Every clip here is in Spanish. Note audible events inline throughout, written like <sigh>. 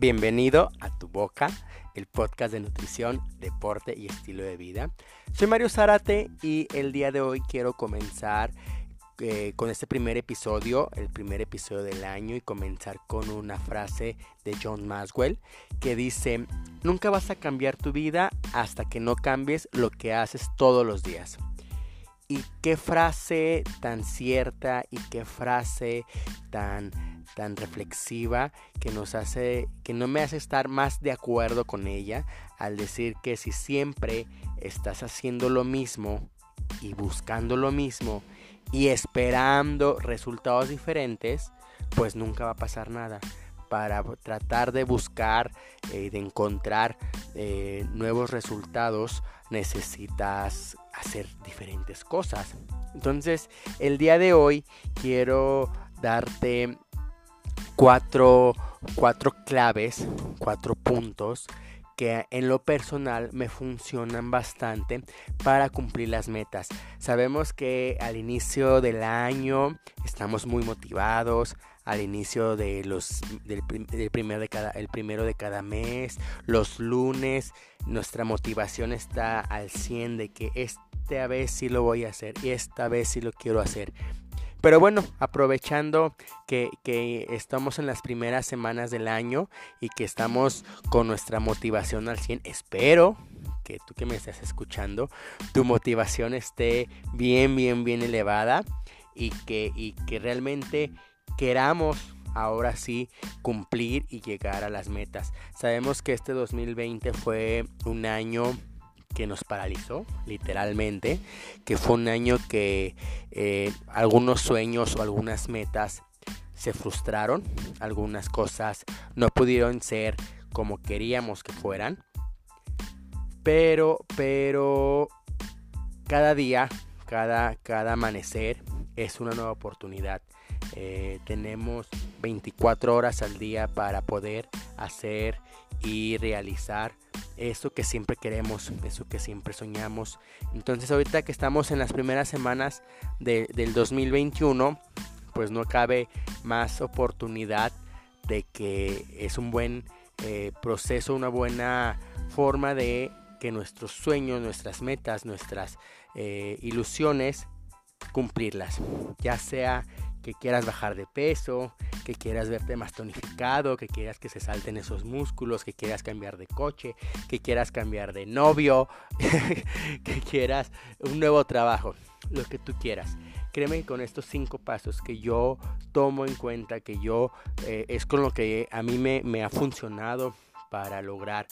Bienvenido a Tu Boca, el podcast de nutrición, deporte y estilo de vida. Soy Mario Zárate y el día de hoy quiero comenzar eh, con este primer episodio, el primer episodio del año y comenzar con una frase de John Maswell que dice, nunca vas a cambiar tu vida hasta que no cambies lo que haces todos los días. Y qué frase tan cierta y qué frase tan tan reflexiva que nos hace que no me hace estar más de acuerdo con ella al decir que si siempre estás haciendo lo mismo y buscando lo mismo y esperando resultados diferentes, pues nunca va a pasar nada. Para tratar de buscar y eh, de encontrar eh, nuevos resultados necesitas hacer diferentes cosas. Entonces, el día de hoy quiero darte cuatro, cuatro claves, cuatro puntos que en lo personal me funcionan bastante para cumplir las metas. Sabemos que al inicio del año estamos muy motivados, al inicio de los del, de cada el primero de cada mes, los lunes, nuestra motivación está al 100 de que esta vez sí lo voy a hacer y esta vez sí lo quiero hacer. Pero bueno, aprovechando que, estamos en las primeras semanas del año y que estamos con nuestra motivación al 100, espero que tú que me estás escuchando, tu motivación esté bien, bien, bien elevada y que, y que realmente queramos ahora sí cumplir y llegar a las metas. Sabemos que este 2020 fue un año que nos paralizó, literalmente, que fue un año que eh, algunos sueños o algunas metas se frustraron, algunas cosas no pudieron ser como queríamos que fueran, pero, pero cada día, cada, cada amanecer es una nueva oportunidad. Eh, tenemos 24 horas al día para poder hacer y realizar eso que siempre queremos, eso que siempre soñamos. Entonces ahorita que estamos en las primeras semanas del 2021, pues no cabe más oportunidad de que es un buen eh, proceso, una buena forma de que nuestros sueños, nuestras metas, nuestras eh, ilusiones, cumplirlas. Ya sea que quieras bajar de peso, que quieras verte más tonificado, que quieras que se salten esos músculos, que quieras cambiar de coche, que quieras cambiar de novio, <laughs> que quieras un nuevo trabajo, lo que tú quieras. Créeme con estos cinco pasos que yo tomo en cuenta, que yo eh, es con lo que a mí me ha funcionado para lograr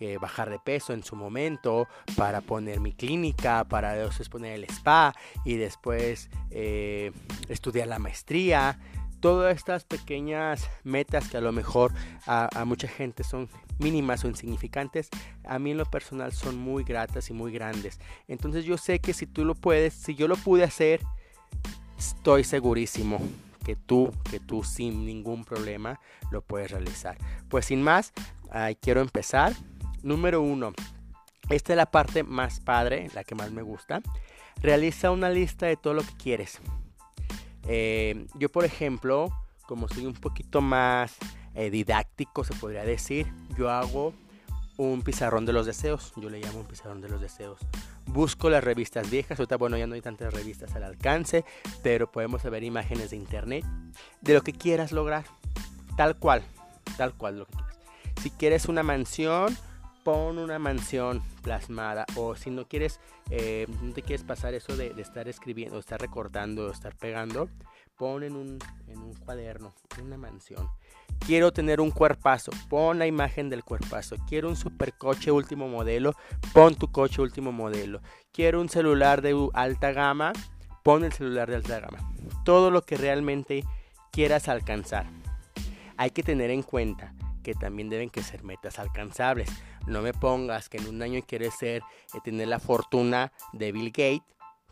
eh, bajar de peso en su momento, para poner mi clínica, para después poner el spa y después eh, estudiar la maestría. Todas estas pequeñas metas que a lo mejor a, mucha gente son mínimas o insignificantes, a mí en lo personal son muy gratas y muy grandes. Entonces yo sé que si tú lo puedes, si yo lo pude hacer, estoy segurísimo que tú, que tú sin ningún problema lo puedes realizar. Pues sin más, quiero empezar. Número uno, esta es la parte más padre, la que más me gusta. Realiza una lista de todo lo que quieres. Eh, yo, por ejemplo, como soy un poquito más eh, didáctico, se podría decir, yo hago un pizarrón de los deseos. Yo le llamo un pizarrón de los deseos. Busco las revistas viejas. Ahorita, bueno, ya no hay tantas revistas al alcance, pero podemos ver imágenes de internet de lo que quieras lograr. Tal cual, tal cual lo que quieras. Si quieres una mansión, pon una mansión plasmada o si no quieres, eh, no te quieres pasar eso de, estar escribiendo, estar recortando, estar pegando, pon en un, en un cuaderno una mansión. Quiero tener un cuerpazo, pon la imagen del cuerpazo. Quiero un supercoche último modelo, pon tu coche último modelo. Quiero un celular de alta gama, pon el celular de alta gama. Todo lo que realmente quieras alcanzar. Hay que tener en cuenta que también deben que ser metas alcanzables. No me pongas que en un año quieres ser, eh, tener la fortuna de Bill Gates.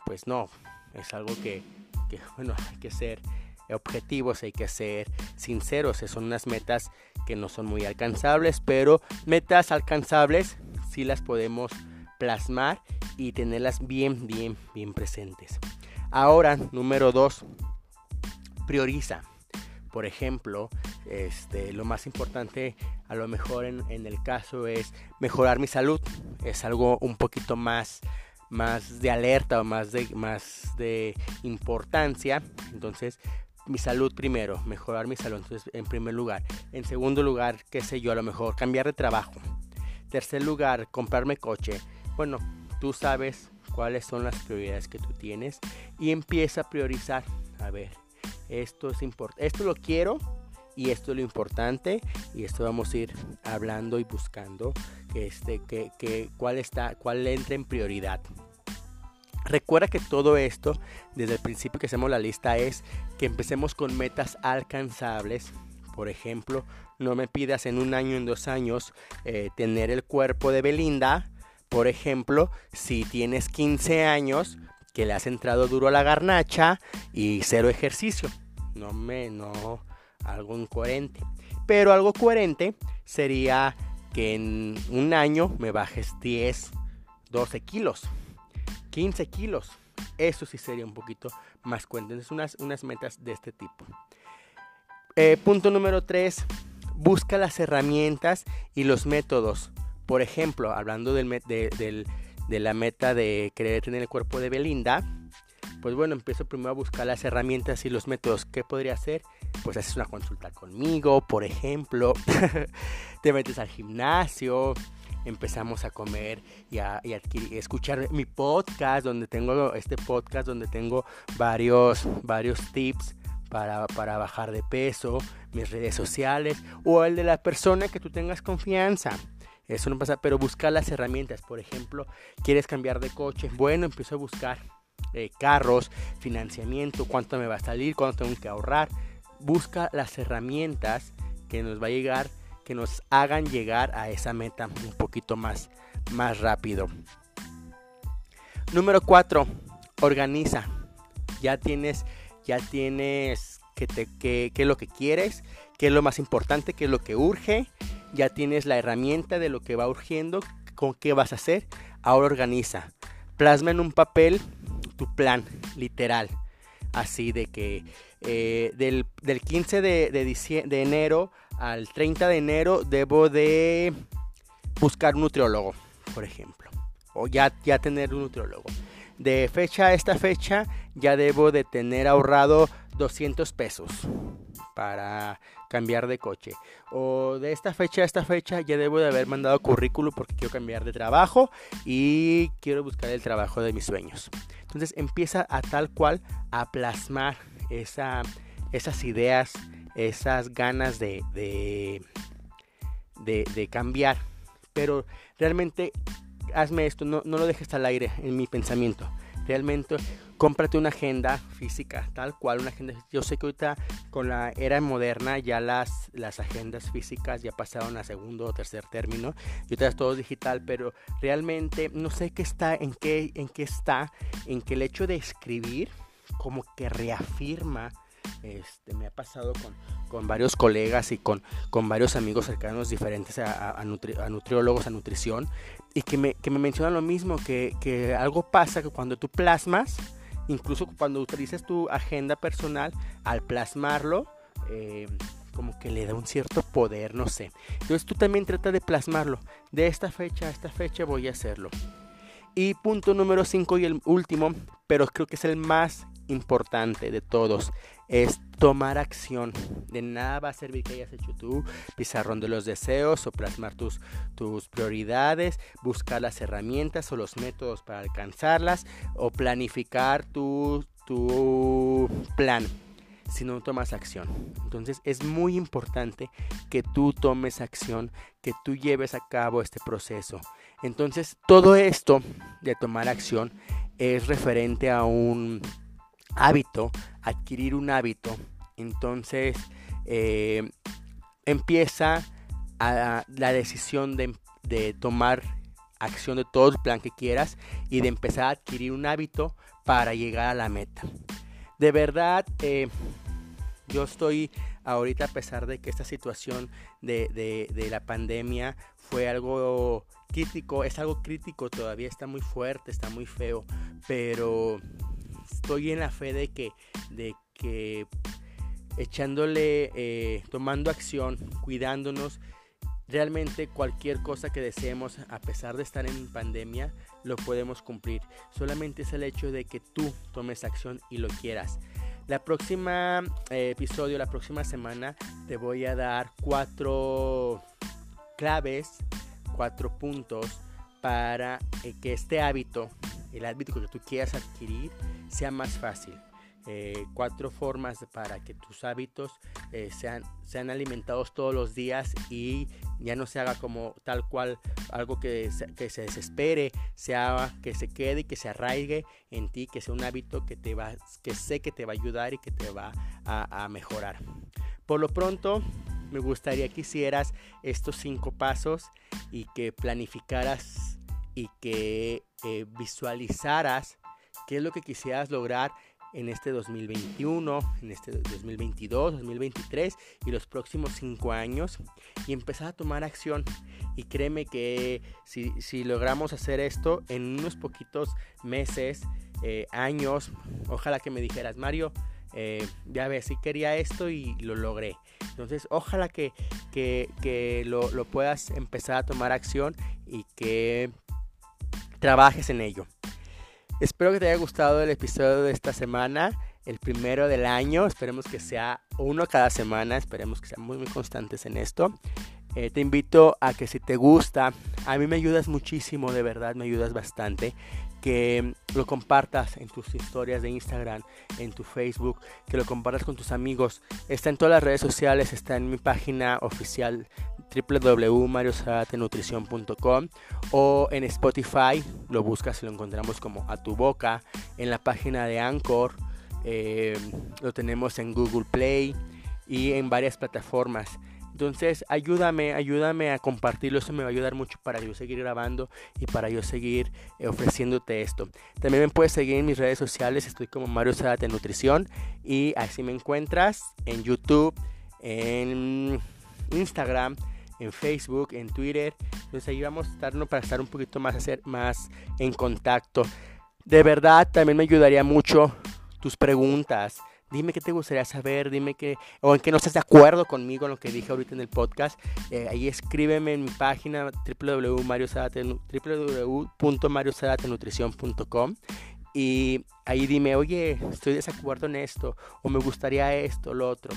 Pues no, es algo que, <laughs> bueno, hay que ser objetivos, hay que ser sinceros. Son unas metas que no son muy alcanzables, pero metas alcanzables sí las podemos plasmar y tenerlas bien, bien, bien presentes. Ahora, número dos, prioriza. Por ejemplo, este, lo más importante a lo mejor en, el caso es mejorar mi salud. Es algo un poquito más, más de alerta o más de, más de importancia. Entonces, mi salud primero, mejorar mi salud. Entonces, en primer lugar. En segundo lugar, qué sé yo, a lo mejor cambiar de trabajo. Tercer lugar, comprarme coche. Bueno, tú sabes cuáles son las prioridades que tú tienes y empieza a priorizar. A ver, esto es importante, esto lo quiero y esto es lo importante y esto vamos a ir hablando y buscando este que, que cuál está cuál entra en prioridad. Recuerda que todo esto, desde el principio que hacemos la lista, es que empecemos con metas alcanzables. Por ejemplo, no me pidas en un año, en dos años, eh, tener el cuerpo de Belinda. Por ejemplo, si tienes 15 años, que le has entrado duro a la garnacha y cero ejercicio. No me, no, algo incoherente. Pero algo coherente sería que en un año me bajes 10, 12 kilos. 15 kilos. Eso sí sería un poquito más cuenta. unas, unas metas de este tipo. Eh, punto número 3. Busca las herramientas y los métodos. Por ejemplo, hablando del, de la meta de querer tener el cuerpo de Belinda, pues bueno, empiezo primero a buscar las herramientas y los métodos. ¿Qué podría hacer? Pues haces una consulta conmigo, por ejemplo. <laughs> te metes al gimnasio, empezamos a comer y a, escuchar mi podcast, donde tengo este podcast, donde tengo varios, varios tips para, para, bajar de peso, mis redes sociales o el de la persona que tú tengas confianza. Eso no pasa, pero buscar las herramientas. Por ejemplo, quieres cambiar de coche. Bueno, empiezo a buscar carros, financiamiento, cuánto me va a salir, cuánto tengo que ahorrar. Busca las herramientas que nos va a llegar que nos hagan llegar a esa meta un poquito más, más rápido. Número 4. Organiza. Ya tienes, ya tienes que, te, que, es lo que quieres, qué es lo más importante, qué es lo que urge. Ya tienes la herramienta de lo que va urgiendo, con qué vas a hacer. Ahora organiza. Plasma en un papel tu plan, literal. Así de que eh, del, 15 de, de enero al 30 de enero debo de buscar un nutriólogo, por ejemplo. O ya, ya tener un nutriólogo. De fecha a esta fecha ya debo de tener ahorrado 200 pesos para cambiar de coche. O de esta fecha a esta fecha ya debo de haber mandado currículum porque quiero cambiar de trabajo y quiero buscar el trabajo de mis sueños. Entonces empieza a tal cual a plasmar esa, esas ideas, esas ganas de, de, cambiar. Pero realmente hazme esto, no, no lo dejes al aire en mi pensamiento. Realmente cómprate una agenda física, tal cual, una agenda. Yo sé que ahorita con la era moderna ya las, las agendas físicas ya pasaron a segundo o tercer término. Y ahorita es todo digital, pero realmente no sé qué está, en qué, en qué está, en que el hecho de escribir como que reafirma este, me ha pasado con, varios colegas y con, con, varios amigos cercanos diferentes a, nutriólogos, a nutrición, y que me, que me mencionan lo mismo, que, algo pasa que cuando tú plasmas, incluso cuando utilizas tu agenda personal, al plasmarlo, eh, como que le da un cierto poder, no sé. Entonces tú también trata de plasmarlo. De esta fecha a esta fecha voy a hacerlo. Y punto número 5 y el último, pero creo que es el más importante de todos es tomar acción. De nada va a servir que hayas hecho tu pizarrón de los deseos o plasmar tus, tus prioridades, buscar las herramientas o los métodos para alcanzarlas o planificar tu, tu plan si no tomas acción. Entonces es muy importante que tú tomes acción, que tú lleves a cabo este proceso. Entonces todo esto de tomar acción es referente a un hábito, adquirir un hábito, entonces eh, empieza a la decisión de, tomar acción de todo el plan que quieras y de empezar a adquirir un hábito para llegar a la meta. De verdad, eh, yo estoy ahorita a pesar de que esta situación de, de, la pandemia fue algo crítico, es algo crítico todavía, está muy fuerte, está muy feo, pero estoy en la fe de que, de que echándole, eh, tomando acción, cuidándonos. Realmente cualquier cosa que deseemos, a pesar de estar en pandemia, lo podemos cumplir. Solamente es el hecho de que tú tomes acción y lo quieras. La próxima eh, episodio, la próxima semana, te voy a dar cuatro claves, cuatro puntos para eh, que este hábito, el hábito que tú quieras adquirir, sea más fácil. Eh, cuatro formas para que tus hábitos eh, sean, sean alimentados todos los días y ya no se haga como tal cual algo que se, que se desespere, sea que se quede y que se arraigue en ti, que sea un hábito que, te va, que sé que te va a ayudar y que te va a, mejorar. Por lo pronto, me gustaría que hicieras estos cinco pasos y que planificaras y que eh, visualizaras qué es lo que quisieras lograr en este 2021, en este 2022, 2023 y los próximos cinco años y empezar a tomar acción. Y créeme que si, logramos hacer esto en unos poquitos meses, eh, años, ojalá que me dijeras, Mario, eh, ya ves, si quería esto y lo logré. Entonces, ojalá que lo, lo puedas empezar a tomar acción y que trabajes en ello. Espero que te haya gustado el episodio de esta semana, el primero del año. Esperemos que sea uno cada semana, esperemos que sean muy, muy constantes en esto. Eh, te invito a que si te gusta, a mí me ayudas muchísimo, de verdad, me ayudas bastante. Que lo compartas en tus historias de Instagram, en tu Facebook, que lo compartas con tus amigos. Está en todas las redes sociales, está en mi página oficial www.mariosaratenutrición.com o en Spotify, lo buscas y lo encontramos como a tu boca, en la página de Anchor, eh, lo tenemos en Google Play y en varias plataformas. Entonces, ayúdame, ayúdame a compartirlo. Eso me va a ayudar mucho para yo seguir grabando y para yo seguir eh, ofreciéndote esto. También me puedes seguir en mis redes sociales. Estoy como Mario Zárate Nutrición. Y así me encuentras en YouTube, en Instagram, en Facebook, en Twitter. Entonces ahí vamos a estar para estar un poquito más, hacer más en contacto. De verdad, también me ayudaría mucho tus preguntas. Dime qué te gustaría saber, dime que, o en qué no estás de acuerdo conmigo en lo que dije ahorita en el podcast. Eh, ahí escríbeme en mi página www.mariosaratenutrición.com y ahí dime, oye, estoy de desacuerdo en esto, o me gustaría esto, lo otro.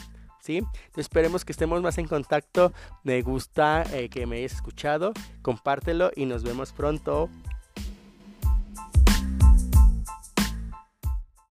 Entonces esperemos que estemos más en contacto. Me gusta eh, que me hayas escuchado. Compártelo y nos vemos pronto.